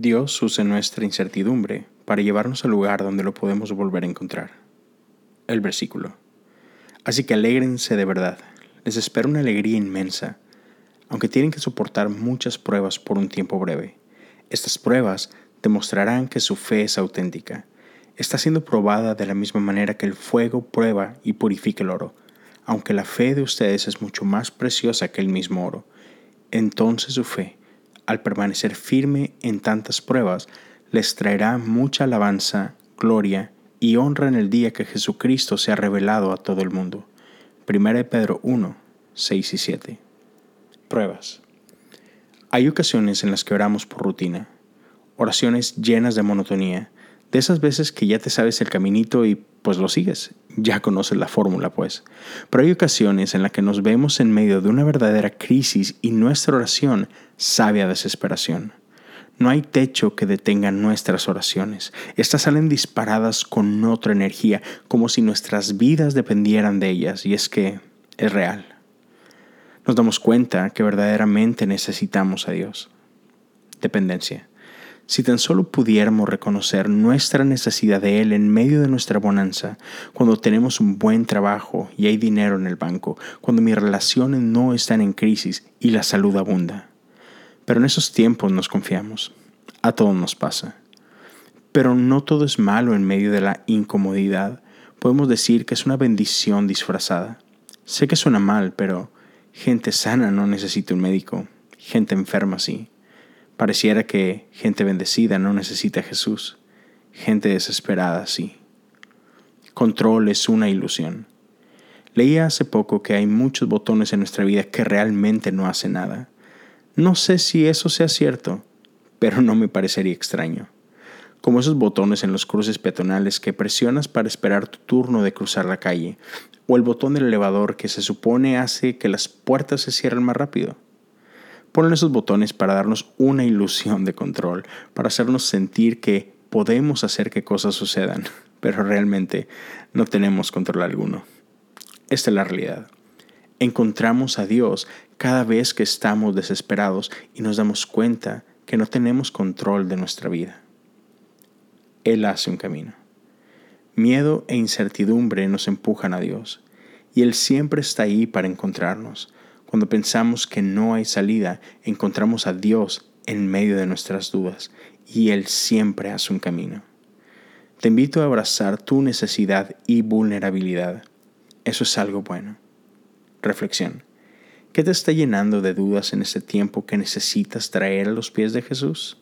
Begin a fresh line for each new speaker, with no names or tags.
Dios usa nuestra incertidumbre para llevarnos al lugar donde lo podemos volver a encontrar. El versículo. Así que alégrense de verdad, les espera una alegría inmensa, aunque tienen que soportar muchas pruebas por un tiempo breve. Estas pruebas demostrarán que su fe es auténtica. Está siendo probada de la misma manera que el fuego prueba y purifica el oro, aunque la fe de ustedes es mucho más preciosa que el mismo oro. Entonces su fe, al permanecer firme en tantas pruebas, les traerá mucha alabanza, gloria y honra en el día que Jesucristo se ha revelado a todo el mundo. 1 Pedro 1, 6 y 7. Pruebas. Hay ocasiones en las que oramos por rutina, oraciones llenas de monotonía, de esas veces que ya te sabes el caminito y pues lo sigues, ya conoces la fórmula pues. Pero hay ocasiones en las que nos vemos en medio de una verdadera crisis y nuestra oración sabe a desesperación. No hay techo que detenga nuestras oraciones. Estas salen disparadas con otra energía, como si nuestras vidas dependieran de ellas, y es que es real. Nos damos cuenta que verdaderamente necesitamos a Dios. Dependencia. Si tan solo pudiéramos reconocer nuestra necesidad de Él en medio de nuestra bonanza, cuando tenemos un buen trabajo y hay dinero en el banco, cuando mis relaciones no están en crisis y la salud abunda. Pero en esos tiempos nos confiamos. A todos nos pasa. Pero no todo es malo en medio de la incomodidad. Podemos decir que es una bendición disfrazada. Sé que suena mal, pero gente sana no necesita un médico. Gente enferma sí. Pareciera que gente bendecida no necesita a Jesús, gente desesperada sí. Control es una ilusión. Leía hace poco que hay muchos botones en nuestra vida que realmente no hacen nada. No sé si eso sea cierto, pero no me parecería extraño. Como esos botones en los cruces peatonales que presionas para esperar tu turno de cruzar la calle, o el botón del elevador que se supone hace que las puertas se cierren más rápido. Ponen esos botones para darnos una ilusión de control, para hacernos sentir que podemos hacer que cosas sucedan, pero realmente no tenemos control alguno. Esta es la realidad. Encontramos a Dios cada vez que estamos desesperados y nos damos cuenta que no tenemos control de nuestra vida. Él hace un camino. Miedo e incertidumbre nos empujan a Dios, y Él siempre está ahí para encontrarnos, cuando pensamos que no hay salida, encontramos a Dios en medio de nuestras dudas y Él siempre hace un camino. Te invito a abrazar tu necesidad y vulnerabilidad. Eso es algo bueno. Reflexión. ¿Qué te está llenando de dudas en este tiempo que necesitas traer a los pies de Jesús?